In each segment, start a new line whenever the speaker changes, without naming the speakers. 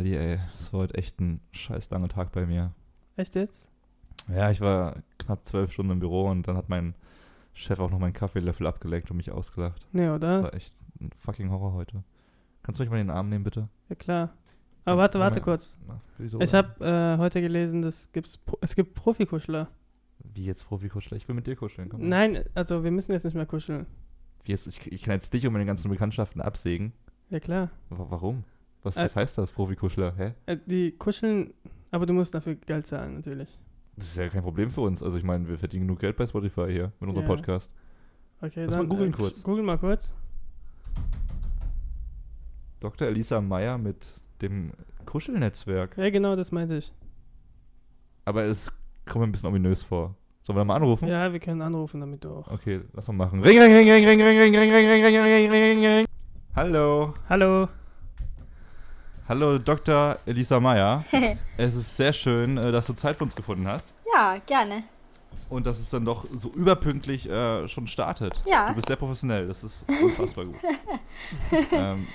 Ali, ey, das war heute echt ein scheiß langer Tag bei mir.
Echt jetzt?
Ja, ich war knapp zwölf Stunden im Büro und dann hat mein Chef auch noch meinen Kaffeelöffel abgelenkt und mich ausgelacht.
Nee,
Das
oder?
war echt ein fucking Horror heute. Kannst du mich mal in den Arm nehmen, bitte?
Ja, klar. Aber warte, warte kurz.
Na?
Ich habe äh, heute gelesen, dass gibt's es gibt Profikuschler.
Wie jetzt Profikuschler? Ich will mit dir kuscheln. Komm.
Nein, also wir müssen jetzt nicht mehr kuscheln.
Wie jetzt, ich, ich kann jetzt dich und meine ganzen Bekanntschaften absägen.
Ja, klar.
Wa- Warum? Was,
Äh,
was heißt das, Profikuschler? Hä?
Äh, die kuscheln, aber du musst dafür Geld zahlen, natürlich.
Das ist ja kein Problem für uns. Also ich meine, wir verdienen genug Geld bei Spotify hier mit unserem
Ja.
Podcast.
Okay,
Lass
dann.
mal googeln
äh,
kurz.
Google mal kurz.
Dr. Elisa Meyer mit dem Kuschelnetzwerk.
Ja, genau, das meinte ich.
Aber es kommt mir ein bisschen ominös vor. Sollen wir mal anrufen?
Ja, wir können anrufen, damit du auch.
Okay, lass mal machen. Ring, ring, ring, ring, ring, ring, ring, ring, ring, ring, ring, ring, ring, ring, ring. Hallo.
Hallo.
Hallo, Dr. Elisa Meyer. es ist sehr schön, äh, dass du Zeit für uns gefunden hast.
Ja, gerne.
Und dass es dann doch so überpünktlich äh, schon startet.
Ja.
Du bist sehr professionell, das ist unfassbar gut. ähm,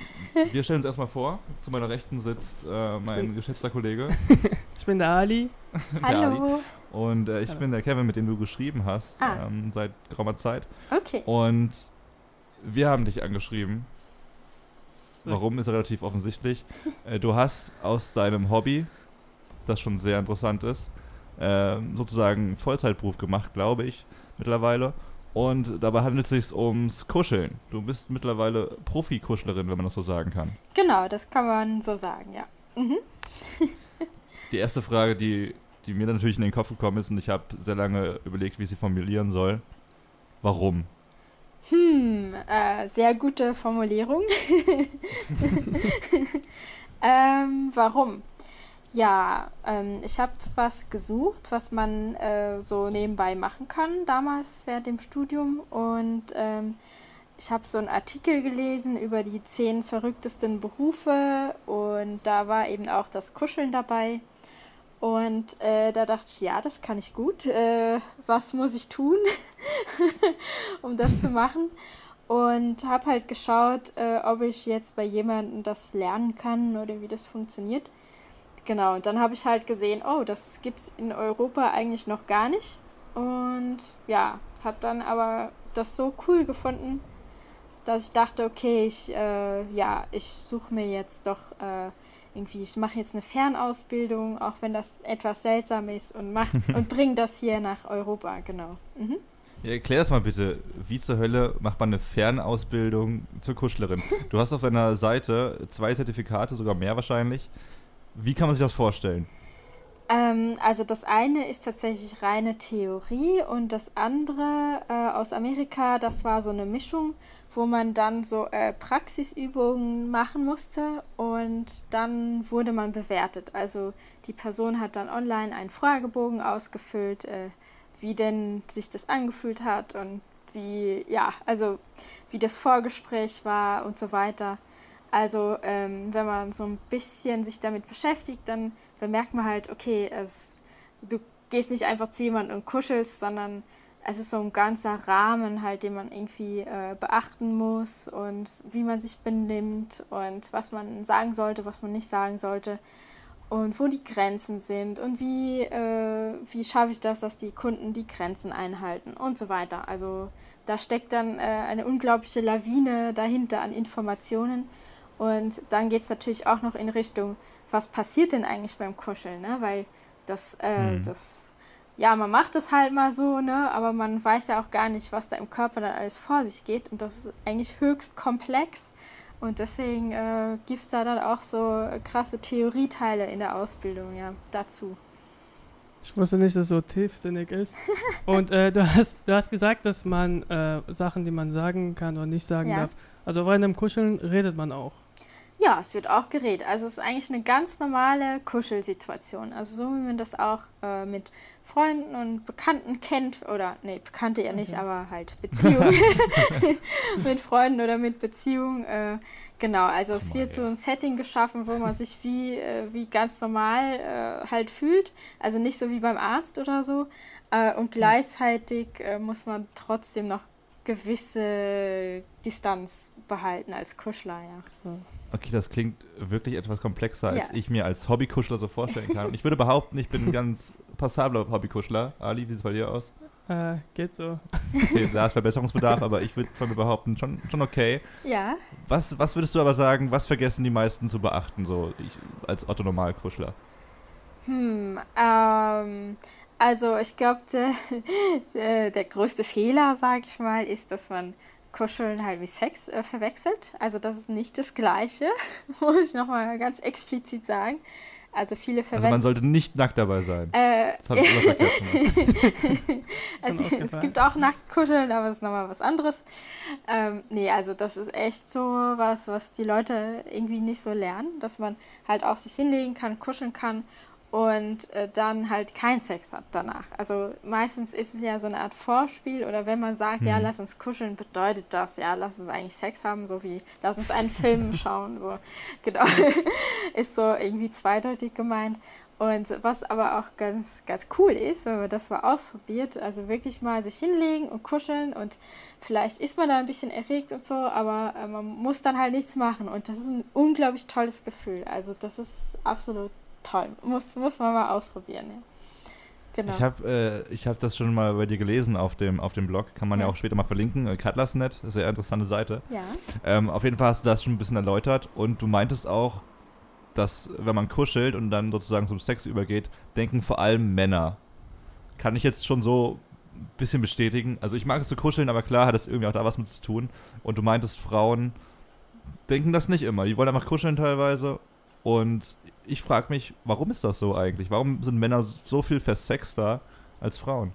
wir stellen uns erstmal vor. Zu meiner Rechten sitzt äh, mein geschätzter Kollege,
Ich bin der Ali.
der Ali.
Hallo.
Und äh, ich
Hallo.
bin der Kevin, mit dem du geschrieben hast
Ah.
ähm, seit geraumer Zeit.
Okay.
Und wir haben dich angeschrieben. Warum ist relativ offensichtlich. Äh, du hast aus deinem Hobby, das schon sehr interessant ist, ähm, sozusagen einen Vollzeitberuf gemacht, glaube ich, mittlerweile. Und dabei handelt es sich ums Kuscheln. Du bist mittlerweile Profikuschlerin, wenn man das so sagen kann.
Genau, das kann man so sagen, ja. Mhm.
Die erste Frage, die, die mir dann natürlich in den Kopf gekommen ist, und ich habe sehr lange überlegt, wie ich sie formulieren soll. Warum?
Hm, äh, sehr gute Formulierung. ähm, warum? Ja, ähm, ich habe was gesucht, was man äh, so nebenbei machen kann, damals während dem Studium. Und ähm, ich habe so einen Artikel gelesen über die zehn verrücktesten Berufe und da war eben auch das Kuscheln dabei. Und äh, da dachte ich, ja, das kann ich gut. Äh, was muss ich tun, um das zu machen? Und habe halt geschaut, äh, ob ich jetzt bei jemandem das lernen kann oder wie das funktioniert. Genau, und dann habe ich halt gesehen, oh, das gibt es in Europa eigentlich noch gar nicht. Und ja, habe dann aber das so cool gefunden, dass ich dachte, okay, ich, äh, ja, ich suche mir jetzt doch äh, irgendwie, ich mache jetzt eine Fernausbildung, auch wenn das etwas seltsam ist und mach und bring das hier nach Europa, genau. Mhm.
Ja, erklär das mal bitte. Wie zur Hölle macht man eine Fernausbildung zur Kuschlerin? Du hast auf deiner Seite zwei Zertifikate, sogar mehr wahrscheinlich. Wie kann man sich das vorstellen?
Ähm, also das eine ist tatsächlich reine Theorie und das andere äh, aus Amerika, das war so eine Mischung, wo man dann so äh, Praxisübungen machen musste und dann wurde man bewertet. Also die Person hat dann online einen Fragebogen ausgefüllt, äh, wie denn sich das angefühlt hat und wie, ja, also wie das Vorgespräch war und so weiter. Also ähm, wenn man so ein bisschen sich damit beschäftigt, dann bemerkt man halt, okay, es, du gehst nicht einfach zu jemandem und kuschelst, sondern es ist so ein ganzer Rahmen halt, den man irgendwie äh, beachten muss und wie man sich benimmt und was man sagen sollte, was man nicht sagen sollte und wo die Grenzen sind und wie, äh, wie schaffe ich das, dass die Kunden die Grenzen einhalten und so weiter. Also da steckt dann äh, eine unglaubliche Lawine dahinter an Informationen und dann geht es natürlich auch noch in Richtung, was passiert denn eigentlich beim Kuscheln, ne? Weil das, äh,
Mhm.
das, ja, man macht es halt mal so, ne? Aber man weiß ja auch gar nicht, was da im Körper dann alles vor sich geht. Und das ist eigentlich höchst komplex. Und deswegen äh, gibt es da dann auch so krasse Theorieteile in der Ausbildung, ja, dazu.
Ich wusste nicht, dass es so tiefsinnig ist. Und äh, du, hast, du hast gesagt, dass man äh, Sachen, die man sagen kann oder nicht sagen
Ja.
darf. Also bei einem Kuscheln redet man auch.
Ja, es wird auch geredet. Also es ist eigentlich eine ganz normale Kuschelsituation. Also so wie man das auch äh, mit Freunden und Bekannten kennt. Oder, nee, Bekannte ja nicht,
Okay.
aber halt Beziehungen. mit Freunden oder mit Beziehungen. Äh, genau, also
Ach
es wird
ey.
so ein Setting geschaffen, wo man sich wie, äh, wie ganz normal äh, halt fühlt. Also nicht so wie beim Arzt oder so. Äh, und gleichzeitig äh, muss man trotzdem noch gewisse Distanz behalten als Kuschler, ja.
So.
Okay, das klingt wirklich etwas komplexer, als
Ja.
ich mir als Hobbykuschler so vorstellen kann. Und ich würde behaupten, ich bin ein ganz passabler Hobbykuschler. Ali, wie sieht es bei dir aus?
Äh, geht so.
Okay, da ist Verbesserungsbedarf, aber ich würde von mir behaupten, schon, schon okay.
Ja,
Was, was würdest du aber sagen, was vergessen die meisten zu beachten, so ich, als Otto Normalkuschler?
hm, ähm, also ich glaube, der, der, der größte Fehler, sage ich mal, ist, dass man Kuscheln halt wie Sex äh, verwechselt. Also das ist nicht das Gleiche, muss ich nochmal ganz explizit sagen. Also viele
Also man
verwenden...
sollte nicht nackt dabei sein.
äh,
Das habe ich immer gemacht.
Also, es gibt auch Nacktkuscheln, aber das ist nochmal was anderes. Ähm, nee, also das ist echt so was, was die Leute irgendwie nicht so lernen, dass man halt auch sich hinlegen kann, kuscheln kann und äh, dann halt keinen Sex hat danach. Also meistens ist es ja so eine Art Vorspiel oder wenn man sagt, ja,
Mhm.
lass uns kuscheln, bedeutet das, ja, lass uns eigentlich Sex haben, so wie lass uns einen Film schauen, so genau. ist so irgendwie zweideutig gemeint. Und was aber auch ganz, ganz cool ist, wenn man das mal ausprobiert, also wirklich mal sich hinlegen und kuscheln und vielleicht ist man da ein bisschen erregt und so, aber äh, man muss dann halt nichts machen und das ist ein unglaublich tolles Gefühl. Also das ist absolut toll. Muss, muss man mal ausprobieren. Ja. Genau.
Ich habe äh, ich hab das schon mal bei dir gelesen auf dem, auf dem Blog. Kann man ja,
Ja.
auch später mal verlinken. Äh, Cutlass.net, sehr interessante Seite.
ja.
Ähm, auf jeden Fall hast du das schon ein bisschen erläutert und du meintest auch, dass wenn man kuschelt und dann sozusagen zum Sex übergeht, denken vor allem Männer. Kann ich jetzt schon so ein bisschen bestätigen. Also ich mag es zu kuscheln, aber klar hat es irgendwie auch da was mit zu tun. Und du meintest, Frauen denken das nicht immer. Die wollen einfach kuscheln teilweise. Und ich frage mich, warum ist das so eigentlich? Warum sind Männer so viel versexter als Frauen?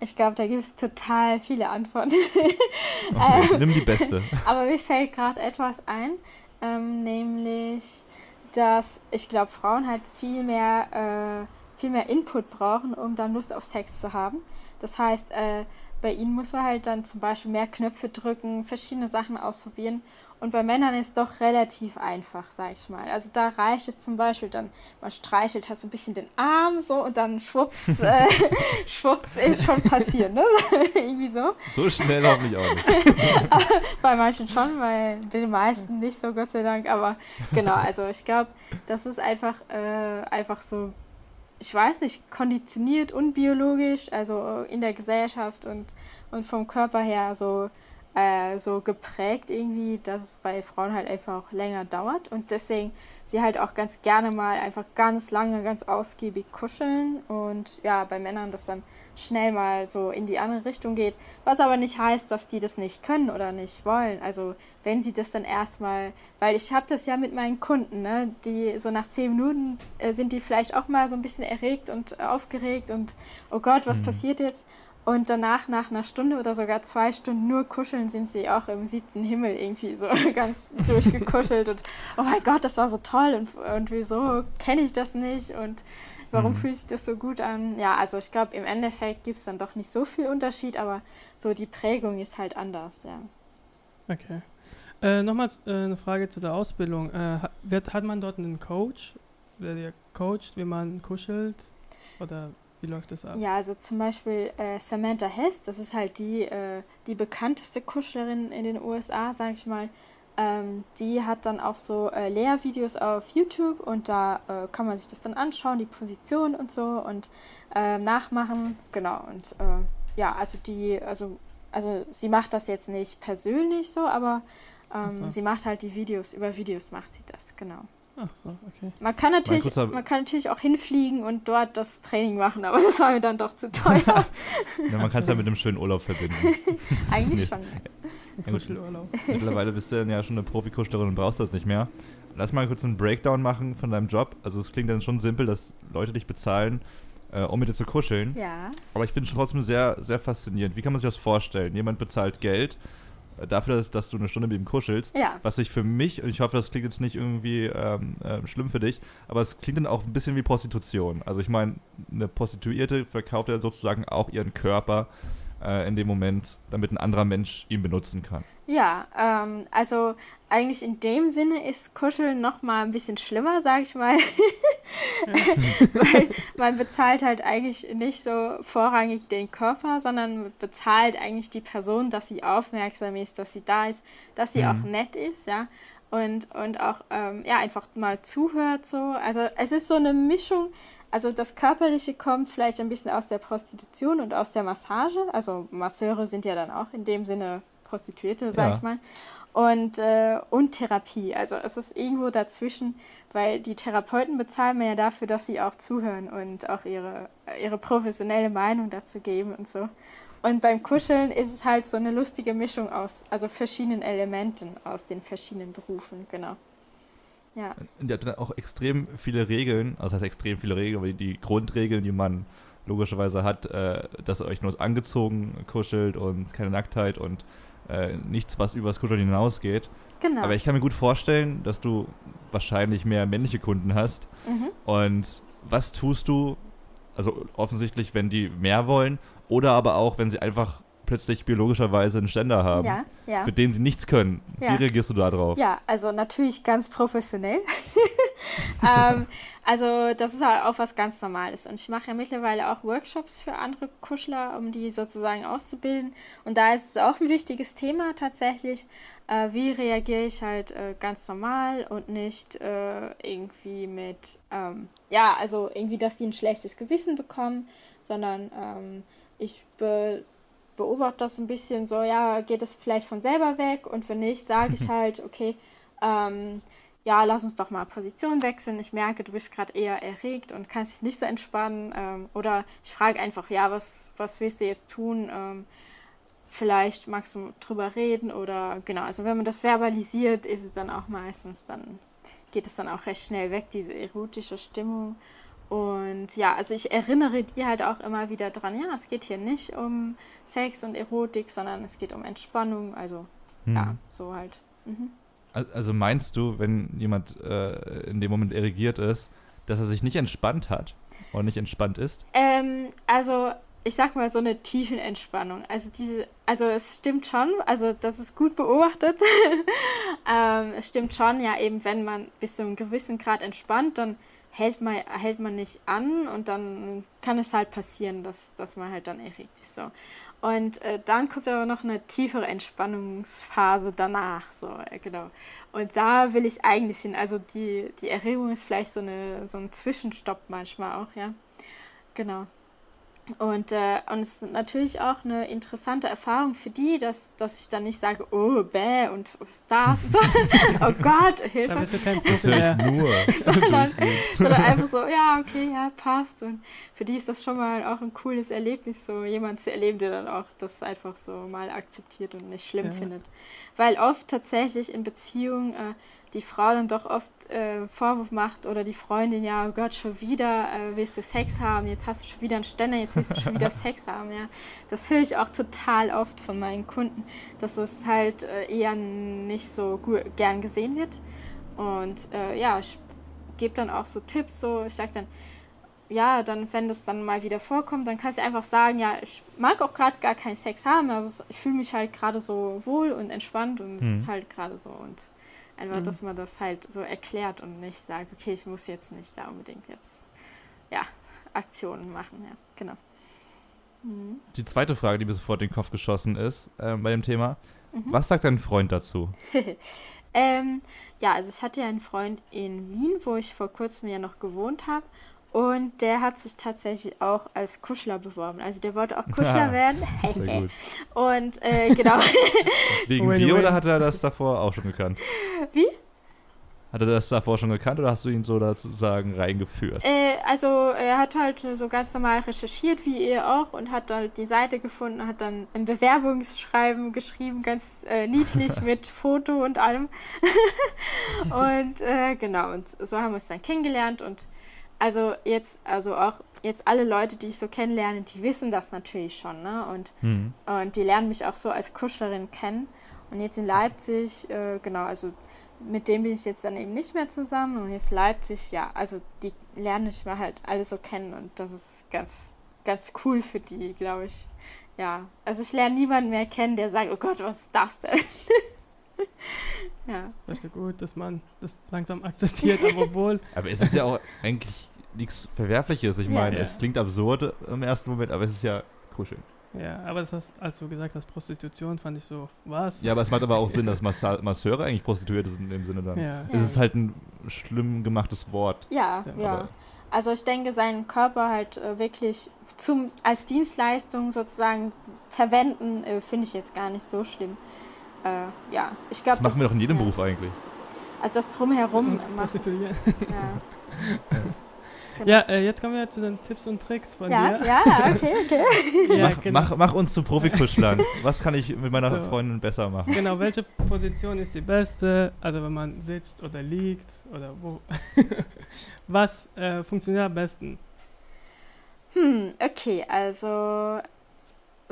Ich glaube, da gibt es total viele Antworten.
Okay, nimm die beste.
Aber mir fällt gerade etwas ein, ähm, nämlich, dass ich glaube, Frauen halt viel mehr, äh, viel mehr Input brauchen, um dann Lust auf Sex zu haben. Das heißt, äh, bei ihnen muss man halt dann zum Beispiel mehr Knöpfe drücken, verschiedene Sachen ausprobieren. Und bei Männern ist es doch relativ einfach, sag ich mal. Also da reicht es zum Beispiel dann, man streichelt halt so ein bisschen den Arm so und dann schwupps, äh, schwupps ist schon passiert, ne? Irgendwie so.
So schnell hoffentlich auch nicht.
Bei manchen schon, bei den meisten nicht so, Gott sei Dank. Aber genau, also ich glaube, das ist einfach, äh, einfach so, ich weiß nicht, konditioniert, unbiologisch, also in der Gesellschaft und, und vom Körper her so, äh, so geprägt irgendwie, dass es bei Frauen halt einfach auch länger dauert. Und deswegen sie halt auch ganz gerne mal einfach ganz lange, ganz ausgiebig kuscheln und ja, bei Männern das dann schnell mal so in die andere Richtung geht, was aber nicht heißt, dass die das nicht können oder nicht wollen. Also wenn sie das dann erstmal, weil ich habe das ja mit meinen Kunden, ne, die so nach zehn Minuten äh, sind die vielleicht auch mal so ein bisschen erregt und aufgeregt und oh Gott, was
Mhm.
passiert jetzt? Und danach, nach einer Stunde oder sogar zwei Stunden nur kuscheln, sind sie auch im siebten Himmel irgendwie so ganz durchgekuschelt und oh mein Gott, das war so toll und, und wieso kenne ich das nicht und warum
Mhm.
fühlt sich das so gut an? Ja, also ich glaube, im Endeffekt gibt es dann doch nicht so viel Unterschied, aber so die Prägung ist halt anders, ja.
Okay. Äh, Nochmal äh, eine Frage zu der Ausbildung. Äh, wird, hat man dort einen Coach, der dir coacht, wie man kuschelt? Oder wie läuft das ab?
Ja, also zum Beispiel äh, Samantha Hess, das ist halt die, äh, die bekannteste Kuschlerin in den USA, sag ich mal. Ähm, die hat dann auch so äh, Lehrvideos auf YouTube und da äh, kann man sich das dann anschauen, die Position und so und äh, nachmachen. Genau, und äh, ja, also die, also, also sie macht das jetzt nicht persönlich so, aber ähm,
so.
sie macht halt die Videos, über Videos macht sie das, genau.
Ach so, okay.
Man kann natürlich,
kurzer-
man kann natürlich auch hinfliegen und dort das Training machen, aber das war mir dann doch zu teuer.
Ja, man kann es ja mit einem schönen Urlaub verbinden.
Eigentlich schon.
Ja, gut.
Kuschelurlaub.
Mittlerweile bist du dann ja schon eine Profikuschlerin und brauchst das nicht mehr. Lass mal kurz einen Breakdown machen von deinem Job. Also es klingt dann schon simpel, dass Leute dich bezahlen, äh, um mit dir zu kuscheln.
Ja.
Aber ich finde es trotzdem sehr, sehr faszinierend. Wie kann man sich das vorstellen? Jemand bezahlt Geld dafür, dass, dass du eine Stunde mit ihm kuschelst.
Ja.
Was sich für mich, und ich hoffe, das klingt jetzt nicht irgendwie ähm, ähm, schlimm für dich, aber es klingt dann auch ein bisschen wie Prostitution. Also ich meine, eine Prostituierte verkauft ja sozusagen auch ihren Körper äh, in dem Moment, damit ein anderer Mensch ihn benutzen kann.
Ja, ähm, also eigentlich in dem Sinne ist Kuscheln noch mal ein bisschen schlimmer, sag ich mal. Weil man bezahlt halt eigentlich nicht so vorrangig den Körper, sondern bezahlt eigentlich die Person, dass sie aufmerksam ist, dass sie da ist, dass sie
Mhm.
auch nett ist, ja. und, und auch ähm, ja, einfach mal zuhört. So. Also es ist so eine Mischung. Also das Körperliche kommt vielleicht ein bisschen aus der Prostitution und aus der Massage. Also Masseure sind ja dann auch in dem Sinne Prostituierte, sag ja. ich mal. Und, äh, und Therapie. Also es ist irgendwo dazwischen, weil die Therapeuten bezahlen mir ja dafür, dass sie auch zuhören und auch ihre, ihre professionelle Meinung dazu geben und so. Und beim Kuscheln ist es halt so eine lustige Mischung aus, also verschiedenen Elementen aus den verschiedenen Berufen, genau.
Ja. Und ihr habt dann auch extrem viele Regeln, also das heißt extrem viele Regeln, aber die Grundregeln, die man logischerweise hat, äh, dass ihr euch nur angezogen kuschelt und keine Nacktheit und äh, nichts, was übers Kuscheln hinausgeht. Genau. Aber ich kann mir gut vorstellen, dass du wahrscheinlich mehr männliche Kunden hast. Mhm. Und was tust du, also offensichtlich, wenn die mehr wollen, oder aber auch, wenn sie einfach plötzlich biologischerweise einen Ständer haben, ja, ja. für den sie nichts können. Ja. Wie reagierst du da drauf?
Ja, also natürlich ganz professionell. ähm, also das ist halt auch was ganz Normales. Und ich mache ja mittlerweile auch Workshops für andere Kuschler, um die sozusagen auszubilden. Und da ist es auch ein wichtiges Thema tatsächlich. Äh, wie reagiere ich halt äh, ganz normal und nicht äh, irgendwie mit, ähm, ja, also irgendwie, dass die ein schlechtes Gewissen bekommen, sondern ähm, ich be beobachte das ein bisschen so, ja, geht es vielleicht von selber weg und wenn nicht, sage ich halt, okay, ähm, ja, lass uns doch mal Position wechseln. Ich merke, du bist gerade eher erregt und kannst dich nicht so entspannen. Ähm, oder ich frage einfach, ja, was, was willst du jetzt tun? Ähm, vielleicht magst du drüber reden oder genau. Also wenn man das verbalisiert, ist es dann auch meistens, dann geht es dann auch recht schnell weg, diese erotische Stimmung. Und ja, also ich erinnere die halt auch immer wieder dran, ja, es geht hier nicht um Sex und Erotik, sondern es geht um Entspannung. Also hm. ja, so halt. Mhm.
Also meinst du, wenn jemand äh, in dem Moment erregiert ist, dass er sich nicht entspannt hat oder nicht entspannt ist?
Ähm, also ich sag mal so eine tiefen Entspannung. Also diese, also es stimmt schon, also das ist gut beobachtet. ähm, es stimmt schon, ja eben, wenn man bis zu einem gewissen Grad entspannt, dann hält man, hält man nicht an und dann kann es halt passieren, dass, dass man halt dann erregt ist. So. Und äh, dann kommt aber noch eine tiefere Entspannungsphase danach. So, äh, genau. Und da will ich eigentlich hin. Also die, die Erregung ist vielleicht so, eine, so ein Zwischenstopp manchmal auch, ja. Genau. Und, äh, und es ist natürlich auch eine interessante Erfahrung für die, dass, dass ich dann nicht sage, oh, bäh, und was ist das? oh Gott, Hilfe. Da bist du kein Profi mehr. Nur. sondern, sondern einfach so, ja, okay, ja, passt. Und für die ist das schon mal auch ein cooles Erlebnis, so jemand zu erleben, der dann auch das einfach so mal akzeptiert und nicht schlimm ja. findet. Weil oft tatsächlich in Beziehungen äh, die Frau dann doch oft äh, Vorwurf macht oder die Freundin, ja, oh Gott, schon wieder äh, willst du Sex haben, jetzt hast du schon wieder einen Ständer, jetzt willst du schon wieder Sex haben, ja. Das höre ich auch total oft von meinen Kunden, dass es halt äh, eher nicht so gern gesehen wird. Und äh, ja, ich gebe dann auch so Tipps, so, ich sage dann, ja, dann, wenn das dann mal wieder vorkommt, dann kannst du einfach sagen, ja, ich mag auch gerade gar keinen Sex haben, aber ich fühle mich halt gerade so wohl und entspannt und es mhm. ist halt gerade so und Einfach, mhm. dass man das halt so erklärt und nicht sagt, okay, ich muss jetzt nicht da unbedingt jetzt, ja, Aktionen machen, ja, genau.
Mhm. Die zweite Frage, die mir sofort in den Kopf geschossen ist äh, bei dem Thema, mhm. was sagt dein Freund dazu?
ähm, ja, also ich hatte ja einen Freund in Wien, wo ich vor kurzem ja noch gewohnt habe und der hat sich tatsächlich auch als Kuschler beworben. Also der wollte auch Kuschler ah, werden. Sehr gut. Und äh, genau.
Wegen wait, dir oder hat er das davor auch schon gekannt?
Wie?
Hat er das davor schon gekannt oder hast du ihn so sozusagen reingeführt?
Äh, also er hat halt so ganz normal recherchiert, wie ihr auch, und hat halt die Seite gefunden, hat dann ein Bewerbungsschreiben geschrieben, ganz äh, niedlich mit Foto und allem. und äh, genau, und so haben wir uns dann kennengelernt und also jetzt, also auch jetzt alle Leute, die ich so kennenlerne, die wissen das natürlich schon, ne? Und, mhm. und die lernen mich auch so als Kuschlerin kennen. Und jetzt in Leipzig, äh, genau, also mit dem bin ich jetzt dann eben nicht mehr zusammen. Und jetzt Leipzig, ja, also die lernen mich mal halt alle so kennen und das ist ganz, ganz cool für die, glaube ich. Ja, also ich lerne niemanden mehr kennen, der sagt, oh Gott, was ist das denn?
ja. Das ist ja gut, dass man das langsam akzeptiert, aber wohl.
Aber es ist ja auch eigentlich nichts Verwerfliches. Ich meine, ja. es klingt absurd im ersten Moment, aber es ist ja kuscheln.
Ja, aber das hast, als du gesagt hast, Prostitution, fand ich so, was?
Ja, aber es macht aber auch Sinn, dass Massa Masseure eigentlich Prostituierte sind in dem Sinne dann.
Ja.
Es ist halt ein schlimm gemachtes Wort.
Ja, ja. Also ich denke, seinen Körper halt äh, wirklich zum, als Dienstleistung sozusagen verwenden, äh, finde ich jetzt gar nicht so schlimm. Äh, ja, ich
Das
glaube,
machen wir doch in jedem
ja.
Beruf eigentlich.
Also das drumherum
Uns
macht es, ja. Genau.
Ja, äh, jetzt kommen wir zu den Tipps und Tricks von
Ja,
dir.
ja, okay, okay.
Ja,
mach,
genau.
mach, mach uns zu Profikuschlern. Was kann ich mit meiner
So.
Freundin besser machen?
Genau, welche Position ist die beste? Also wenn man sitzt oder liegt oder wo. Was äh, funktioniert am besten?
Hm, okay, also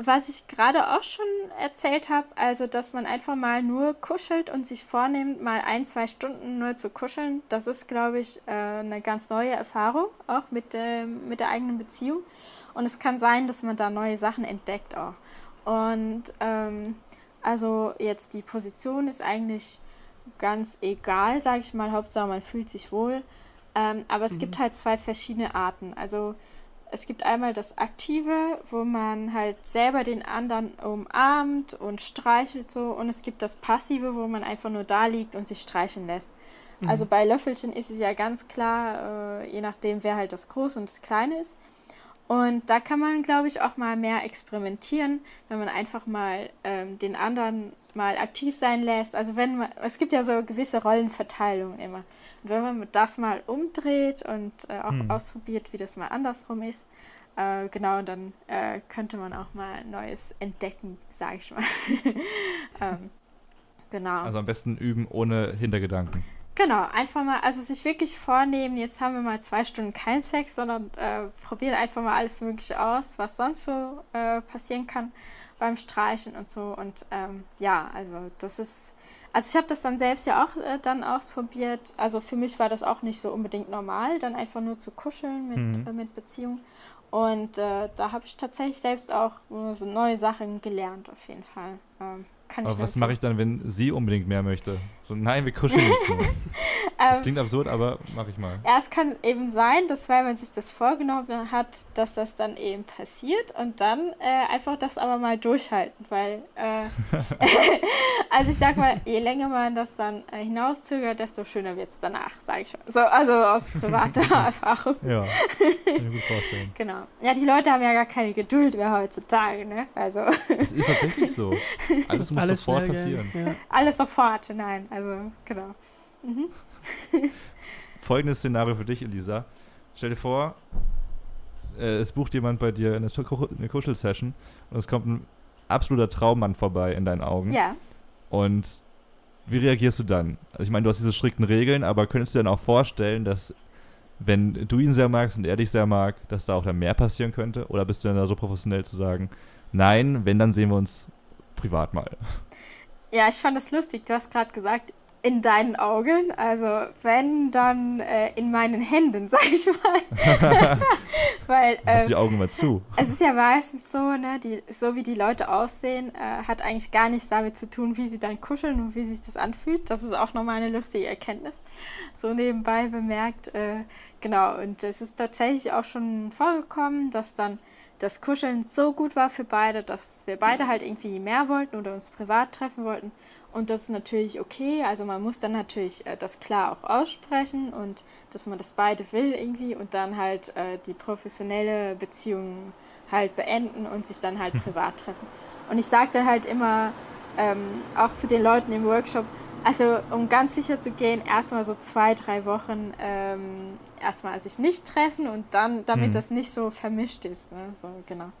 was ich gerade auch schon erzählt habe, also dass man einfach mal nur kuschelt und sich vornimmt, mal ein, zwei Stunden nur zu kuscheln, das ist, glaube ich, äh, eine ganz neue Erfahrung, auch mit, ähm, mit der eigenen Beziehung. Und es kann sein, dass man da neue Sachen entdeckt auch. Und ähm, also jetzt die Position ist eigentlich ganz egal, sage ich mal, Hauptsache man fühlt sich wohl. Ähm, aber es
Mhm.
gibt halt zwei verschiedene Arten. Also es gibt einmal das Aktive, wo man halt selber den anderen umarmt und streichelt so. Und es gibt das Passive, wo man einfach nur da liegt und sich streicheln lässt.
Mhm.
Also bei Löffelchen ist es ja ganz klar, äh, je nachdem, wer halt das Große und das Kleine ist. Und da kann man, glaube ich, auch mal mehr experimentieren, wenn man einfach mal ähm, den anderen mal aktiv sein lässt. Also wenn man, es gibt ja so gewisse Rollenverteilungen immer. Und wenn man das mal umdreht und äh, auch
Hm.
ausprobiert, wie das mal andersrum ist, äh, genau, dann äh, könnte man auch mal Neues entdecken, sage ich mal. ähm, genau.
Also am besten üben ohne Hintergedanken.
Genau, einfach mal, also sich wirklich vornehmen, jetzt haben wir mal zwei Stunden keinen Sex, sondern äh, probieren einfach mal alles Mögliche aus, was sonst so äh, passieren kann beim Streicheln und so. Und ähm, ja, also das ist, also ich habe das dann selbst ja auch äh, dann ausprobiert. Also für mich war das auch nicht so unbedingt normal, dann einfach nur zu kuscheln mit,
Mhm.
äh, mit Beziehung. Und äh, da habe ich tatsächlich selbst auch äh, so neue Sachen gelernt, auf jeden Fall. Ähm, kann
Aber was mache ich dann, wenn sie unbedingt mehr möchte? So, nein, wir kuscheln jetzt nur. Das
Ähm,
klingt absurd, aber mache ich mal.
Ja, es kann eben sein, dass weil man sich das vorgenommen hat, dass das dann eben passiert und dann äh, einfach das aber mal durchhalten, weil äh, also ich sag mal, je länger man das dann äh, hinauszögert, desto schöner wird es danach, sage ich mal. So, also aus privater Erfahrung.
Ja, kann ich mir gut vorstellen.
Genau. Ja, die Leute haben ja gar keine Geduld mehr heutzutage, ne? Also
Es ist tatsächlich so. Alles muss
Alles
sofort passieren.
Ja.
alles sofort, nein, also genau. Mhm.
Folgendes Szenario für dich, Elisa. Stell dir vor, äh, es bucht jemand bei dir eine, eine Kuschel-Session und es kommt ein absoluter Traummann vorbei in deinen Augen.
Ja.
Und wie reagierst du dann? Also ich meine, du hast diese strikten Regeln, aber könntest du dir dann auch vorstellen, dass wenn du ihn sehr magst und er dich sehr mag, dass da auch dann mehr passieren könnte? Oder bist du dann da so professionell zu sagen, nein, wenn, dann sehen wir uns privat mal?
Ja, ich fand das lustig. Du hast gerade gesagt, in deinen Augen. Also wenn, dann äh, in meinen Händen, sag ich mal. Weil
Hast du
äh,
die Augen mal zu?
es ist ja meistens so, ne, die, so wie die Leute aussehen, äh, hat eigentlich gar nichts damit zu tun, wie sie dann kuscheln und wie sich das anfühlt. Das ist auch nochmal eine lustige Erkenntnis. So nebenbei bemerkt. Äh, genau, und es ist tatsächlich auch schon vorgekommen, dass dann das Kuscheln so gut war für beide, dass wir beide halt irgendwie mehr wollten oder uns privat treffen wollten. Und das ist natürlich okay. Also man muss dann natürlich äh, das klar auch aussprechen und dass man das beide will irgendwie und dann halt äh, die professionelle Beziehung halt beenden und sich dann halt privat treffen. Und ich sage dann halt immer ähm, auch zu den Leuten im Workshop, also um ganz sicher zu gehen, erstmal so zwei, drei Wochen ähm, erstmal sich nicht treffen und dann, damit
Mhm.
das nicht so vermischt ist. Ne? So, genau.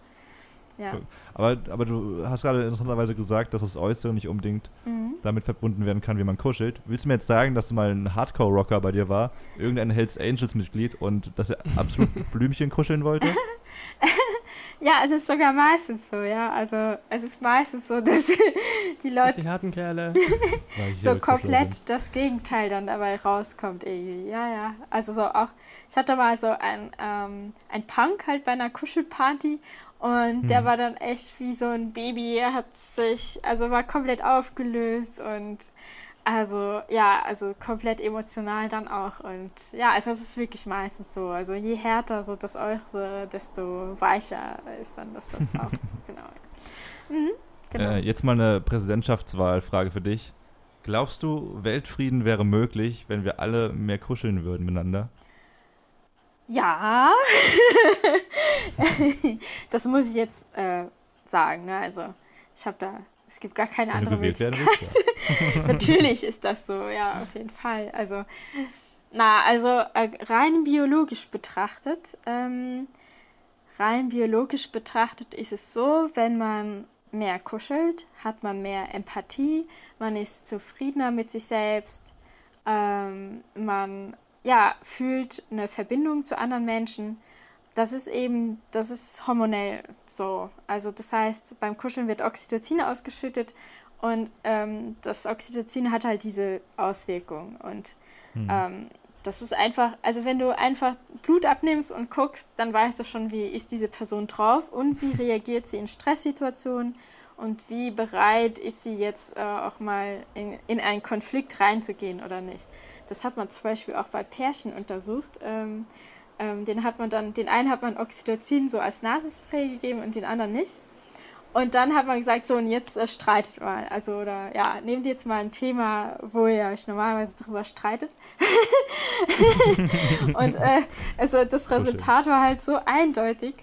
Ja.
Aber, aber du hast gerade interessanterweise gesagt, dass das Äußere nicht unbedingt
Mhm.
damit verbunden werden kann, wie man kuschelt. Willst du mir jetzt sagen, dass du mal ein Hardcore-Rocker bei dir war, irgendein Hells Angels-Mitglied und dass er absolut Blümchen kuscheln wollte?
Ja, es ist sogar meistens so, ja. Also es ist meistens so, dass die Leute
die harten Kerle.
So komplett das Gegenteil dann dabei rauskommt irgendwie. Ja, ja. Also so auch, ich hatte mal so ein, ähm, ein Punk halt bei einer Kuschelparty und der
Hm.
war dann echt wie so ein Baby. Er hat sich, also war komplett aufgelöst und Also ja, also komplett emotional dann auch. Und ja, also es ist wirklich meistens so. Also je härter so das eure, desto weicher ist dann das, das auch. genau.
Mhm, genau. Äh, jetzt mal eine Präsidentschaftswahlfrage für dich. Glaubst du, Weltfrieden wäre möglich, wenn wir alle mehr kuscheln würden miteinander?
Ja, das muss ich jetzt äh, sagen. Ne? Also ich habe da es gibt gar keine andere Möglichkeit. Willst, ja. Natürlich ist das so, ja, auf jeden Fall. Also, na, also äh, rein biologisch betrachtet, ähm, rein biologisch betrachtet ist es so, wenn man mehr kuschelt, hat man mehr Empathie, man ist zufriedener mit sich selbst, ähm, man ja, fühlt eine Verbindung zu anderen Menschen das ist eben, das ist hormonell so. Also das heißt, beim Kuscheln wird Oxytocin ausgeschüttet und ähm, das Oxytocin hat halt diese Auswirkung. Und hm. ähm, das ist einfach, also wenn du einfach Blut abnimmst und guckst, dann weißt du schon, wie ist diese Person drauf und wie reagiert sie in Stresssituationen und wie bereit ist sie jetzt äh, auch mal in, in einen Konflikt reinzugehen oder nicht. Das hat man zum Beispiel auch bei Pärchen untersucht. Ähm, ähm, den hat man dann, den einen hat man Oxytocin so als Nasenspray gegeben und den anderen nicht. Und dann hat man gesagt, so und jetzt äh, streitet mal. Also oder ja, nehmt jetzt mal ein Thema, wo ihr euch normalerweise drüber streitet. und äh, also das Resultat war halt so eindeutig.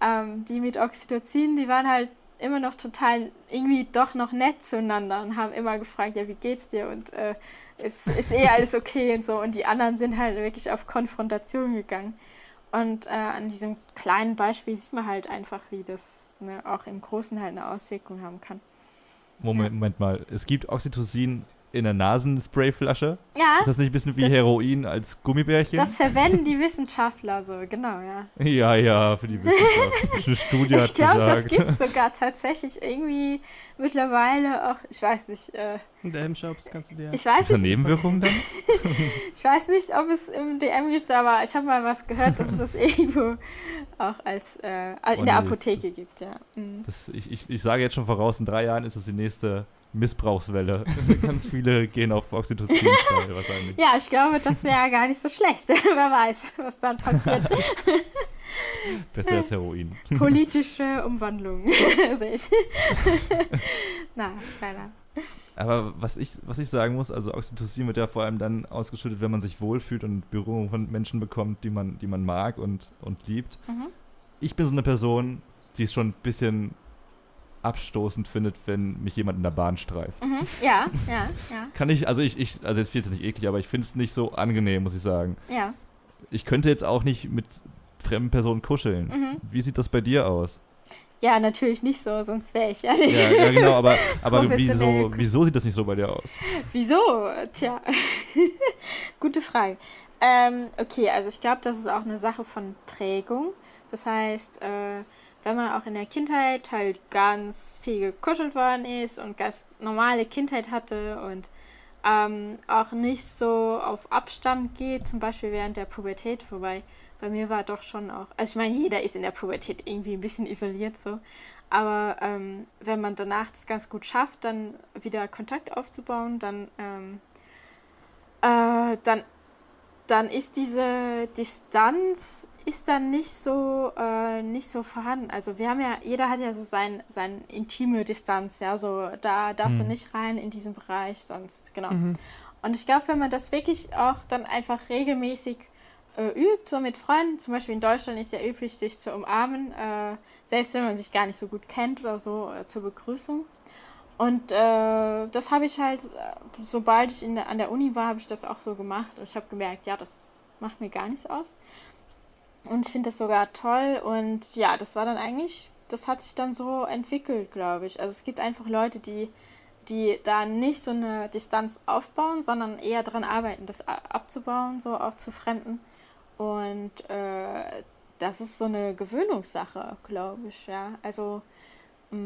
Ähm, die mit Oxytocin, die waren halt immer noch total irgendwie doch noch nett zueinander und haben immer gefragt, ja, wie geht's dir? Und äh, ist, ist eh alles okay und so. Und die anderen sind halt wirklich auf Konfrontation gegangen. Und äh, an diesem kleinen Beispiel sieht man halt einfach, wie das ne, auch im Großen halt eine Auswirkung haben kann.
Moment. Moment mal. Es gibt Oxytocin in der Nasensprayflasche. Ja. Ist das nicht ein bisschen wie Heroin als Gummibärchen?
Das verwenden die Wissenschaftler so, genau, ja.
Ja, ja, für die Wissenschaft. Eine Studie hat ich glaub, gesagt.
Ich glaube, das gibt sogar tatsächlich irgendwie mittlerweile auch, ich weiß nicht. Äh,
in DM-Shops kannst du dir.
Ich weiß
Ist da Nebenwirkungen dann?
ich weiß nicht, ob es im DM gibt, aber ich habe mal was gehört, dass es das irgendwo auch als äh, in oh, der Apotheke gibt, ja.
Mhm. Das, ich, ich, ich sage jetzt schon voraus, in drei Jahren ist das die nächste Missbrauchswelle. Ganz viele gehen auf Oxytocin wahrscheinlich.
Ja, ich glaube, das wäre gar nicht so schlecht. Wer weiß, was dann passiert.
Besser als Heroin.
Politische Umwandlung, sehe ich. Na, keiner.
Aber was ich, was ich sagen muss, also Oxytocin wird ja vor allem dann ausgeschüttet, wenn man sich wohlfühlt und Berührung von Menschen bekommt, die man, die man mag und, und liebt. Mhm. Ich bin so eine Person, die ist schon ein bisschen abstoßend findet, wenn mich jemand in der Bahn streift.
Mhm. Ja, ja, ja.
Kann ich, also ich, ich also jetzt wird es nicht eklig, aber ich finde es nicht so angenehm, muss ich sagen.
Ja.
Ich könnte jetzt auch nicht mit fremden Personen kuscheln. Mhm. Wie sieht das bei dir aus?
Ja, natürlich nicht so, sonst wäre ich ja nicht.
Ja, ja genau, aber, aber wieso, wieso sieht das nicht so bei dir aus?
Wieso? Tja, gute Frage. Ähm, okay, also ich glaube, das ist auch eine Sache von Prägung. Das heißt, äh, wenn man auch in der Kindheit halt ganz viel gekuschelt worden ist und ganz normale Kindheit hatte und ähm, auch nicht so auf Abstand geht, zum Beispiel während der Pubertät, wobei bei mir war doch schon auch, also ich meine, jeder ist in der Pubertät irgendwie ein bisschen isoliert so, aber ähm, wenn man danach das ganz gut schafft, dann wieder Kontakt aufzubauen, dann, ähm, äh, dann, dann ist diese Distanz ist dann nicht so äh, nicht so vorhanden. Also wir haben ja, jeder hat ja so sein, sein intime Distanz, ja, so da darfst mhm. du nicht rein in diesen Bereich, sonst, genau. Mhm. Und ich glaube, wenn man das wirklich auch dann einfach regelmäßig äh, übt, so mit Freunden, zum Beispiel in Deutschland ist ja üblich, sich zu umarmen, äh, selbst wenn man sich gar nicht so gut kennt oder so, äh, zur Begrüßung. Und äh, das habe ich halt, äh, sobald ich in der, an der Uni war, habe ich das auch so gemacht. Und ich habe gemerkt, ja, das macht mir gar nichts aus. Und ich finde das sogar toll. Und ja, das war dann eigentlich, das hat sich dann so entwickelt, glaube ich. Also es gibt einfach Leute, die, die da nicht so eine Distanz aufbauen, sondern eher daran arbeiten, das abzubauen, so auch zu Fremden. Und äh, das ist so eine Gewöhnungssache, glaube ich, ja. Also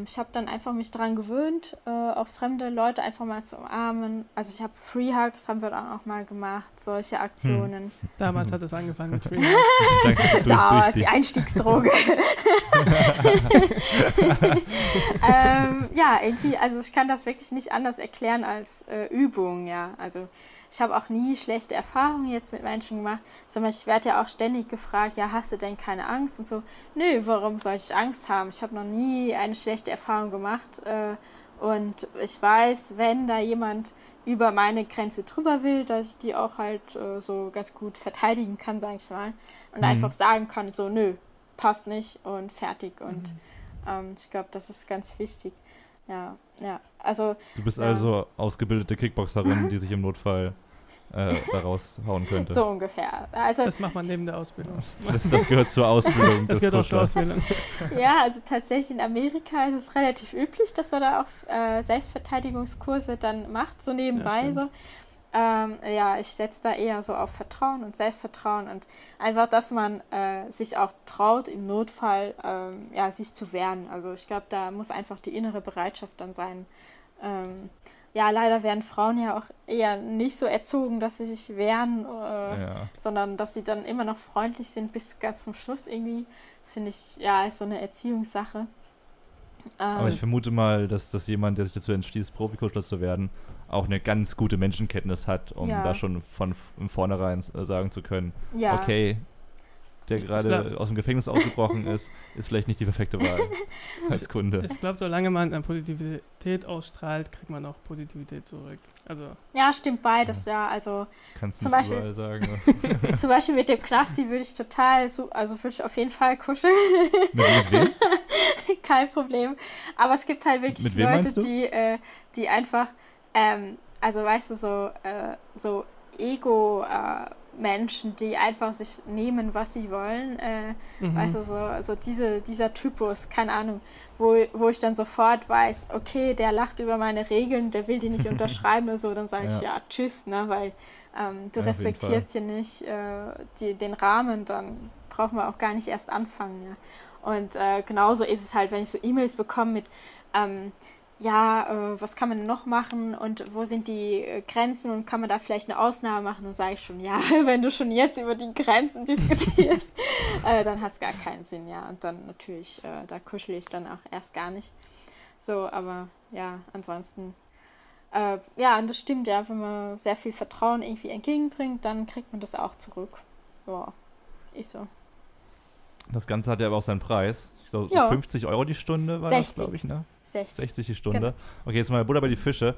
ich habe dann einfach mich daran gewöhnt, äh, auch fremde Leute einfach mal zu umarmen. Also ich habe Free Hugs, haben wir dann auch mal gemacht, solche Aktionen. Hm.
Damals hat es angefangen mit Free Hugs.
Damals die Einstiegsdroge. ähm, ja, irgendwie, also ich kann das wirklich nicht anders erklären als äh, Übung, ja. Also ich habe auch nie schlechte Erfahrungen jetzt mit Menschen gemacht. Zum Beispiel, ich werde ja auch ständig gefragt, ja, hast du denn keine Angst? Und so, nö, warum soll ich Angst haben? Ich habe noch nie eine schlechte Erfahrung gemacht. Äh, und ich weiß, wenn da jemand über meine Grenze drüber will, dass ich die auch halt äh, so ganz gut verteidigen kann, sage ich mal. Und mhm. einfach sagen kann, so, nö, passt nicht und fertig. Und mhm. ähm, ich glaube, das ist ganz wichtig. Ja, ja. Also,
du bist
ja.
also ausgebildete Kickboxerin, die sich im Notfall äh, da raushauen könnte.
So ungefähr. Also,
das macht man neben der Ausbildung.
Das, das gehört zur Ausbildung.
Das gehört auch zur Ausbildung.
Ja, also tatsächlich in Amerika ist es relativ üblich, dass man da auch äh, Selbstverteidigungskurse dann macht, so nebenbei ja, so. Ähm, ja, ich setze da eher so auf Vertrauen und Selbstvertrauen und einfach, dass man äh, sich auch traut, im Notfall ähm, ja, sich zu wehren. Also ich glaube, da muss einfach die innere Bereitschaft dann sein. Ähm, ja, leider werden Frauen ja auch eher nicht so erzogen, dass sie sich wehren, äh, ja. sondern dass sie dann immer noch freundlich sind bis ganz zum Schluss irgendwie. Das finde ich, ja, ist so eine Erziehungssache.
Aber ich ähm, vermute mal, dass, dass jemand, der sich dazu entschließt, Proficoach zu werden, auch eine ganz gute Menschenkenntnis hat, um ja. da schon von, von vornherein äh, sagen zu können, ja. okay, der gerade aus dem Gefängnis ausgebrochen ist, ist vielleicht nicht die perfekte Wahl als Kunde.
Ich glaube, solange man an Positivität ausstrahlt, kriegt man auch Positivität zurück. Also
ja, stimmt beides, ja. ja also
Kannst
zum
nicht Beispiel, sagen.
Ne? zum Beispiel mit dem Knasti würde ich total, so, also würde ich auf jeden Fall kuscheln.
Mit, wem?
Kein Problem. Aber es gibt halt wirklich Leute, die, äh, die einfach, ähm, also weißt du, so, äh, so Ego- äh, die einfach sich nehmen, was sie wollen. Äh, mhm. Weißt du, so, so diese, dieser Typus, keine Ahnung, wo, wo ich dann sofort weiß, okay, der lacht über meine Regeln, der will die nicht unterschreiben oder so, dann sage ja. ich ja, tschüss, ne, weil ähm, du ja, respektierst hier nicht äh, die, den Rahmen, dann brauchen wir auch gar nicht erst anfangen. Ja. Und äh, genauso ist es halt, wenn ich so E-Mails bekomme mit, ähm, ja, äh, was kann man noch machen und wo sind die äh, Grenzen und kann man da vielleicht eine Ausnahme machen? Dann sage ich schon, ja, wenn du schon jetzt über die Grenzen diskutierst, äh, dann hat es gar keinen Sinn, ja. Und dann natürlich, äh, da kuschel ich dann auch erst gar nicht. So, aber ja, ansonsten, äh, ja, und das stimmt, ja, wenn man sehr viel Vertrauen irgendwie entgegenbringt, dann kriegt man das auch zurück. Ja, ist so.
Das Ganze hat ja aber auch seinen Preis. Ich glaube, so ja. 50 Euro die Stunde war 60. das, glaube ich, ne?
60.
60 die Stunde. Genau. Okay, jetzt mal Butter bei die Fische.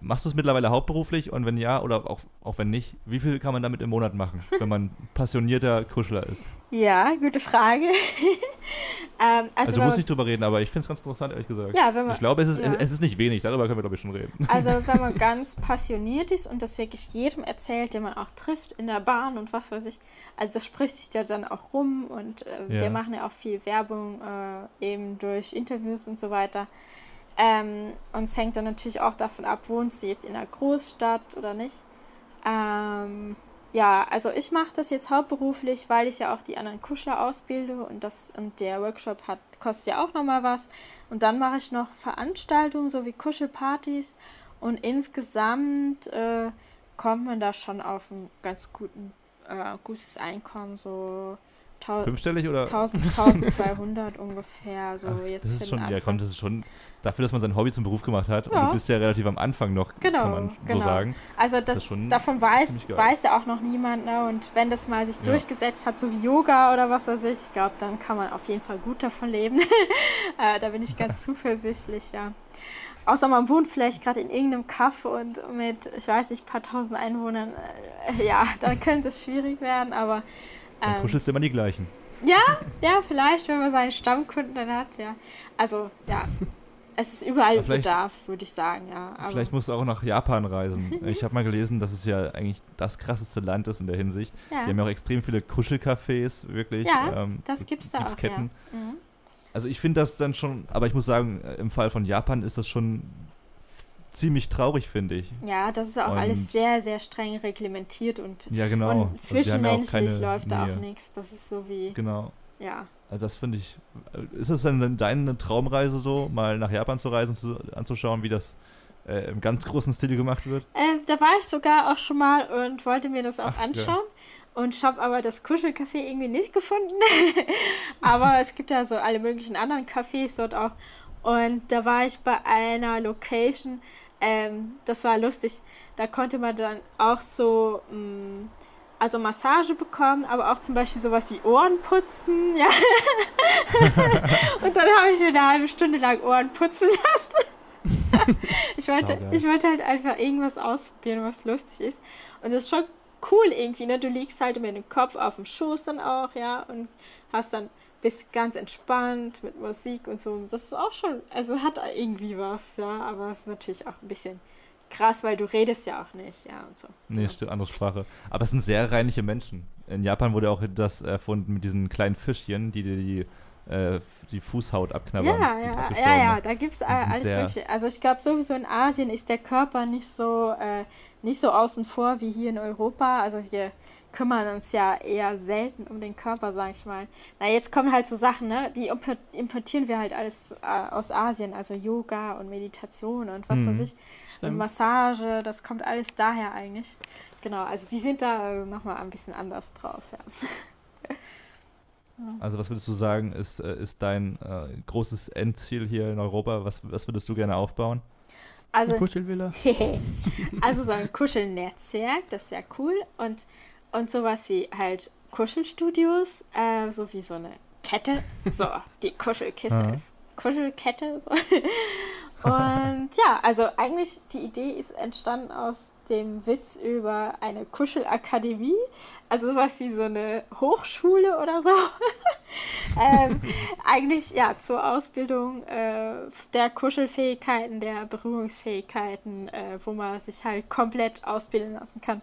Machst du es mittlerweile hauptberuflich und wenn ja oder auch, auch wenn nicht, wie viel kann man damit im Monat machen, wenn man passionierter Kuschler ist?
Ja, gute Frage.
ähm, also, also du musst nicht drüber reden, aber ich finde es ganz interessant, ehrlich gesagt.
Ja, wenn man,
ich glaube, es ist, ja. es ist nicht wenig, darüber können wir, glaube ich, schon reden.
Also wenn man ganz passioniert ist und das wirklich jedem erzählt, den man auch trifft in der Bahn und was weiß ich, also das spricht sich ja dann auch rum und äh, ja. wir machen ja auch viel Werbung äh, eben durch Interviews und so weiter. Ähm, und es hängt dann natürlich auch davon ab, wohnst du jetzt in einer Großstadt oder nicht. Ähm, ja, also ich mache das jetzt hauptberuflich, weil ich ja auch die anderen Kuschler ausbilde und das und der Workshop hat kostet ja auch nochmal was. Und dann mache ich noch Veranstaltungen, so wie Kuschelpartys. Und insgesamt äh, kommt man da schon auf ein ganz guten, äh, gutes Einkommen, so
Fünfstellig oder?
1000, 1200 ungefähr. So
Ach, jetzt das ist schon, ja, komm, das ist schon dafür, dass man sein Hobby zum Beruf gemacht hat. Ja. Und du bist ja relativ am Anfang noch,
genau,
kann man
genau.
so sagen.
Also das, das davon weiß, weiß ja auch noch niemand. Ne? Und wenn das mal sich ja. durchgesetzt hat, so wie Yoga oder was weiß ich, ich glaube, dann kann man auf jeden Fall gut davon leben. äh, da bin ich ganz zuversichtlich, ja. Außer man wohnt vielleicht gerade in irgendeinem Kaff und mit, ich weiß nicht, ein paar tausend Einwohnern, äh, ja, dann könnte es schwierig werden, aber
dann ähm, kuschelst du immer die gleichen.
Ja, ja, vielleicht, wenn man seinen Stammkunden dann hat, ja. Also, ja. Es ist überall Bedarf, würde ich sagen, ja.
Aber vielleicht musst du auch nach Japan reisen. ich habe mal gelesen, dass es ja eigentlich das krasseste Land ist in der Hinsicht. Ja. Die haben ja auch extrem viele Kuschelcafés, wirklich.
Ja, ähm, das gibt's da auch,
Ketten. Ja. Mhm. Also ich finde das dann schon, aber ich muss sagen, im Fall von Japan ist das schon ziemlich traurig, finde ich.
Ja, das ist auch und alles sehr, sehr streng reglementiert und,
ja, genau.
und zwischenmenschlich also ja läuft da auch nichts. Das ist so wie.
Genau.
ja.
Also das finde ich. Ist es denn deine Traumreise so, mal nach Japan zu reisen, zu, anzuschauen, wie das äh, im ganz großen Stil gemacht wird?
Ähm, da war ich sogar auch schon mal und wollte mir das auch
Ach,
anschauen. Und ich habe aber das Kuschelcafé irgendwie nicht gefunden. aber es gibt ja so alle möglichen anderen Cafés dort auch. Und da war ich bei einer Location, ähm, das war lustig. Da konnte man dann auch so, mh, mm, also Massage bekommen, aber auch zum Beispiel sowas wie Ohren putzen, ja. und dann habe ich mir eine halbe Stunde lang Ohren putzen lassen. ich, wollte, ich wollte halt einfach irgendwas ausprobieren, was lustig ist. Und das ist schon cool irgendwie, ne? Du liegst halt mit dem Kopf auf dem Schoß dann auch, ja, und hast dann bist ganz entspannt mit Musik und so. Das ist auch schon, also hat irgendwie was, ja, aber es ist natürlich auch ein bisschen krass, weil du redest ja auch nicht, ja und so.
Nee, stimmt, andere Sprache. Aber es sind sehr reinliche Menschen. In Japan wurde auch das erfunden mit diesen kleinen Fischchen, die dir die, äh, die Fußhaut abknabbern.
Ja, ja, ja, ja, da gibt es alles Mögliche. Also ich glaube sowieso in Asien ist der Körper nicht so, äh, nicht so außen vor wie hier in Europa. Also hier kümmern uns ja eher selten um den Körper, sag ich mal. Na, jetzt kommen halt so Sachen, ne? Die importieren wir halt alles äh, aus Asien, also Yoga und Meditation und was mhm. weiß ich. Und Massage, das kommt alles daher eigentlich. Genau, also die sind da äh, nochmal ein bisschen anders drauf, ja.
Also was würdest du sagen, ist, äh, ist dein äh, großes Endziel hier in Europa? Was, was würdest du gerne aufbauen?
Also, eine Kuschelvilla.
also so ein Kuschelnetzwerk, das ist ja cool. Und und sowas wie halt Kuschelstudios, äh, so wie so eine Kette, so die Kuschelkiste ist Kuschelkette. So. Und ja, also eigentlich die Idee ist entstanden aus dem Witz über eine Kuschelakademie, also sowas wie so eine Hochschule oder so. ähm, eigentlich ja zur Ausbildung äh, der Kuschelfähigkeiten, der Berührungsfähigkeiten, äh, wo man sich halt komplett ausbilden lassen kann.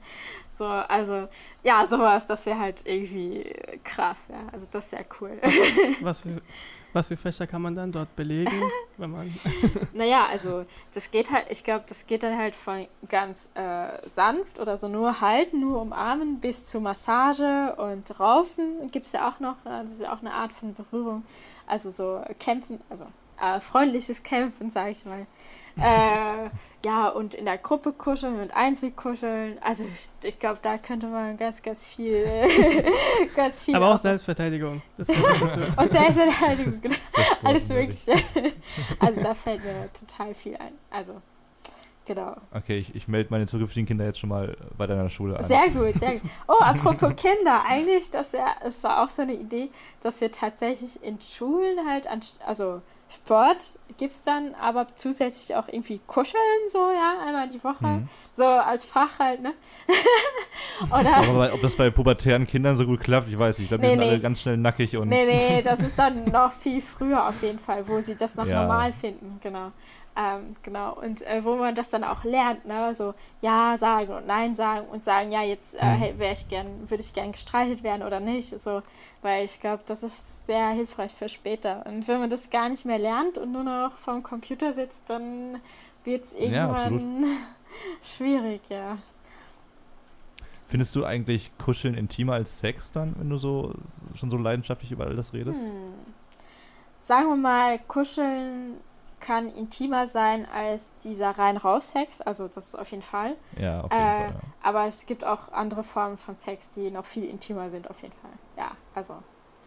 So, also, ja, sowas, das wäre halt irgendwie krass, ja. Also das wäre cool.
Was für, was für Fächer kann man dann dort belegen, wenn man.
naja, also das geht halt, ich glaube, das geht dann halt von ganz äh, sanft oder so nur halten, nur umarmen bis zu Massage und Raufen gibt es ja auch noch. Äh, das ist ja auch eine Art von Berührung. Also so kämpfen, also äh, freundliches Kämpfen, sage ich mal äh, ja, und in der Gruppe kuscheln und Einzelkuscheln. Also ich, ich glaube, da könnte man ganz, ganz viel, ganz viel.
Aber auch, auch Selbstverteidigung.
und Selbstverteidigung, genau. Alles Mögliche. also da fällt mir total viel ein. Also Genau.
Okay, ich, ich melde meine zukünftigen Kinder jetzt schon mal bei deiner Schule an.
Sehr gut, sehr gut. Oh, apropos Kinder, eigentlich, das, ja, das war auch so eine Idee, dass wir tatsächlich in Schulen halt, an, also Sport gibt es dann aber zusätzlich auch irgendwie Kuscheln, so, ja, einmal die Woche. Mhm. So als Fach halt, ne?
Oder aber ob das bei pubertären Kindern so gut klappt, ich weiß nicht. Ich glaube, die nee, sind nee. alle ganz schnell nackig und.
Nee, nee, das ist dann noch viel früher auf jeden Fall, wo sie das noch ja. normal finden, genau. Ähm, genau, und äh, wo man das dann auch lernt, ne? So Ja sagen und Nein sagen und sagen, ja, jetzt äh, mhm. wäre ich gern, würde ich gern gestreichelt werden oder nicht. So, weil ich glaube, das ist sehr hilfreich für später. Und wenn man das gar nicht mehr lernt und nur noch vorm Computer sitzt, dann wird es irgendwann ja, schwierig, ja.
Findest du eigentlich Kuscheln intimer als Sex dann, wenn du so schon so leidenschaftlich über all das redest? Hm.
Sagen wir mal, Kuscheln kann intimer sein als dieser rein raus Sex, also das ist auf jeden Fall.
Ja, auf jeden äh, Fall. Ja.
Aber es gibt auch andere Formen von Sex, die noch viel intimer sind, auf jeden Fall. Ja, also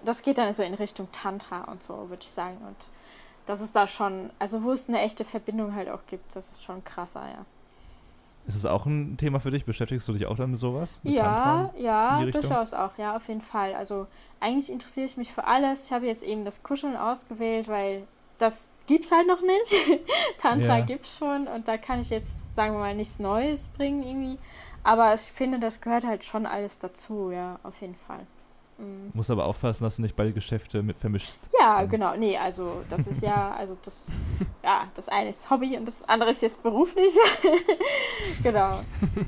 das geht dann so in Richtung Tantra und so, würde ich sagen. Und das ist da schon, also wo es eine echte Verbindung halt auch gibt, das ist schon krasser, ja.
Ist es auch ein Thema für dich? Beschäftigst du dich auch dann mit sowas?
Mit ja, Tantra ja, durchaus auch, ja, auf jeden Fall. Also eigentlich interessiere ich mich für alles. Ich habe jetzt eben das Kuscheln ausgewählt, weil das gibt's halt noch nicht. Tantra ja. gibt's schon und da kann ich jetzt, sagen wir mal, nichts Neues bringen irgendwie. Aber ich finde, das gehört halt schon alles dazu, ja, auf jeden Fall.
Mhm. Muss aber aufpassen, dass du nicht beide Geschäfte mit vermischst.
Ja, ähm. genau. Nee, also das ist ja, also das, ja, das eine ist Hobby und das andere ist jetzt beruflich. genau.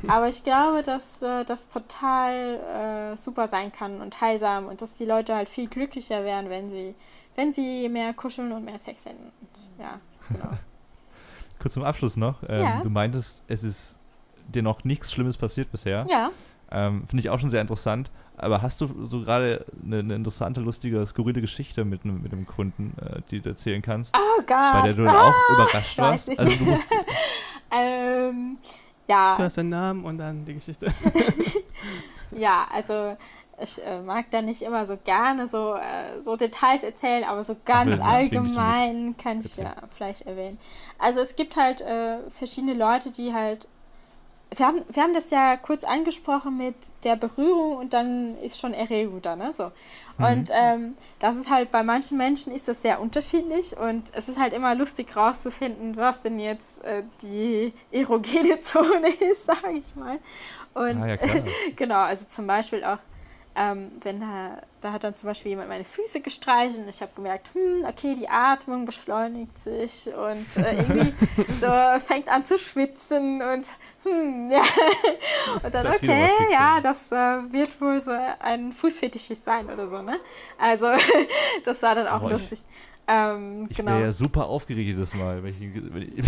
Aber ich glaube, dass äh, das total äh, super sein kann und heilsam und dass die Leute halt viel glücklicher werden, wenn sie wenn sie mehr kuscheln und mehr Sex hätten. Ja, genau.
Kurz zum Abschluss noch. Ähm, ja. Du meintest, es ist dir noch nichts Schlimmes passiert bisher.
Ja.
Ähm, Finde ich auch schon sehr interessant. Aber hast du so gerade eine, eine interessante, lustige, skurrile Geschichte mit, einem- mit einem Kunden, äh, die du erzählen kannst,
Oh Gott.
bei der du dann auch überrascht
weiß
warst?
nicht.
Also du musst,
ähm, ja,
Zuerst den Namen und dann die Geschichte.
ja, also ich äh, mag da nicht immer so gerne so, äh, so Details erzählen, aber so ganz
du
allgemein kann ich ja vielleicht erwähnen. Also es gibt halt äh, verschiedene Leute, die halt wir haben, wir haben das ja kurz angesprochen mit der Berührung und dann ist schon Erregung da, ne? So. Und ähm, das ist halt bei manchen Menschen ist das sehr unterschiedlich und es ist halt immer lustig rauszufinden, was denn jetzt äh, die erogene Zone ist, sage ich mal. Und
ah ja, klar.
genau, also zum Beispiel auch, ähm, wenn da, da hat dann zum Beispiel jemand meine Füße gestreichelt und ich habe gemerkt, hm, okay, die Atmung beschleunigt sich und äh, irgendwie so fängt an zu schwitzen und hm, ja. Und dann,
Das
okay, ja, das äh, wird wohl so ein Fußfetischist sein oder so, ne? Also, das war dann auch
ich-
lustig. Ähm,
Ich
genau.
wäre ja super aufgeregt jedes Mal, wenn ich,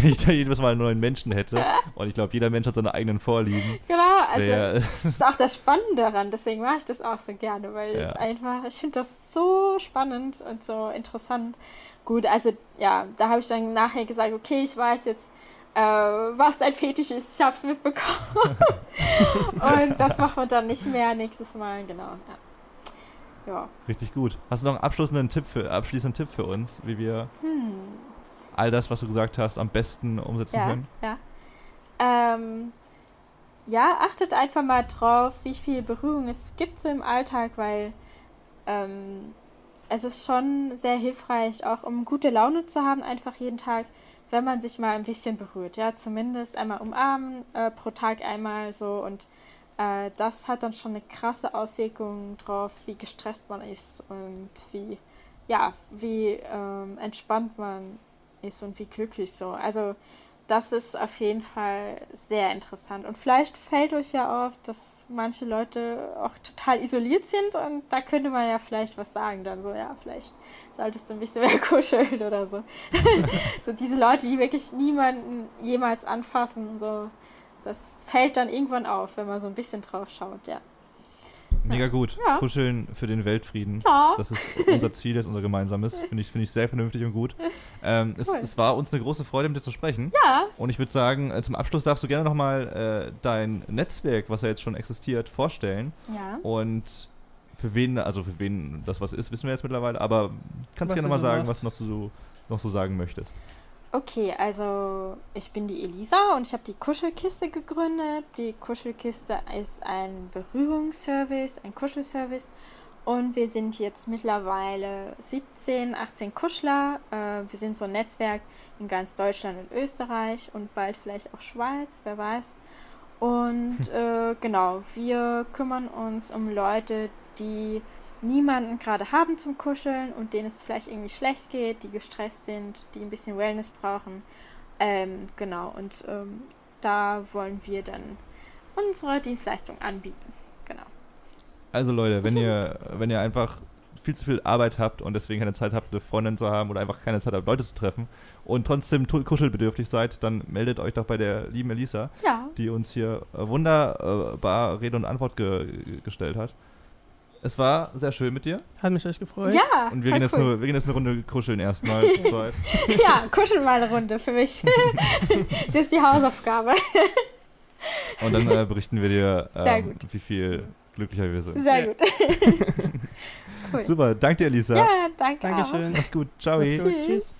wenn ich, da jedes Mal einen neuen Menschen hätte. Und ich glaube, jeder Mensch hat seine eigenen Vorlieben.
Genau,
Das
also das ist auch das Spannende daran, deswegen mache ich das auch so gerne, weil
Ja.
einfach, ich finde das so spannend und so interessant. Gut, also ja, da habe ich dann nachher gesagt, okay, ich weiß jetzt, äh, was ein Fetisch ist, ich habe es mitbekommen. und das machen wir dann nicht mehr nächstes Mal, genau. Ja. Ja.
richtig gut. Hast du noch einen abschließenden Tipp für, abschließenden Tipp für uns, wie wir
Hm.
all das, was du gesagt hast, am besten umsetzen
Ja,
können?
ja. Ähm, ja, achtet einfach mal drauf, wie viel Berührung es gibt so im Alltag, weil ähm, es ist schon sehr hilfreich, auch um gute Laune zu haben, einfach jeden Tag, wenn man sich mal ein bisschen berührt. Ja, zumindest einmal umarmen, äh, pro Tag einmal so und äh, das hat dann schon eine krasse Auswirkung drauf, wie gestresst man ist und wie, ja, wie ähm, entspannt man ist und wie glücklich so. Also das ist auf jeden Fall sehr interessant. Und vielleicht fällt euch ja auf, dass manche Leute auch total isoliert sind und da könnte man ja vielleicht was sagen. Dann so, ja, vielleicht solltest du ein bisschen mehr kuscheln oder so. so diese Leute, die wirklich niemanden jemals anfassen, so, das fällt dann irgendwann auf, wenn man so ein bisschen drauf schaut, ja.
Mega gut.
Ja.
Kuscheln für den Weltfrieden.
Ja.
Das ist unser Ziel, das ist unser gemeinsames. Finde ich, finde ich sehr vernünftig und gut. Ähm, es,
Cool.
es war uns eine große Freude, mit dir zu sprechen.
Ja,
Und ich würde sagen, äh, zum Abschluss darfst du gerne nochmal äh, dein Netzwerk, was ja jetzt schon existiert, vorstellen.
ja.
Und für wen, also für wen das was ist, wissen wir jetzt mittlerweile, aber kannst
Was
gerne mal
so
sagen,
macht.
was noch so, noch so sagen möchtest.
Okay, also ich bin die Elisa und ich habe die Kuschelkiste gegründet. Die Kuschelkiste ist ein Berührungsservice, ein Kuschelservice. Und wir sind jetzt mittlerweile 17, 18 Kuschler. Äh, wir sind so ein Netzwerk in ganz Deutschland und Österreich und bald vielleicht auch Schweiz, wer weiß. Und äh, genau, wir kümmern uns um Leute, die niemanden gerade haben zum Kuscheln und denen es vielleicht irgendwie schlecht geht, die gestresst sind, die ein bisschen Wellness brauchen. Ähm, genau, und ähm, da wollen wir dann unsere Dienstleistung anbieten. Genau.
Also Leute, wenn ihr, wenn ihr einfach viel zu viel Arbeit habt und deswegen keine Zeit habt, eine Freundin zu haben oder einfach keine Zeit habt, Leute zu treffen und trotzdem kuschelbedürftig seid, dann meldet euch doch bei der lieben Elisa,
Ja,
die uns hier äh, wunderbar Rede und Antwort ge gestellt hat. Es war sehr schön mit dir
Hat mich echt gefreut.
ja,
und wir gehen, jetzt
cool.
eine, wir gehen jetzt eine Runde kuscheln erstmal
ja, kuscheln mal eine Runde für mich. das ist die Hausaufgabe.
Und dann äh, berichten wir dir, ähm, wie viel glücklicher wir sind.
Sehr
Ja.
gut. cool.
Super, danke dir, Elisa.
Ja, danke. auch.
Dankeschön.
Mach's gut. Ciao.
Mach's gut.
Tschüss.
Tschüss.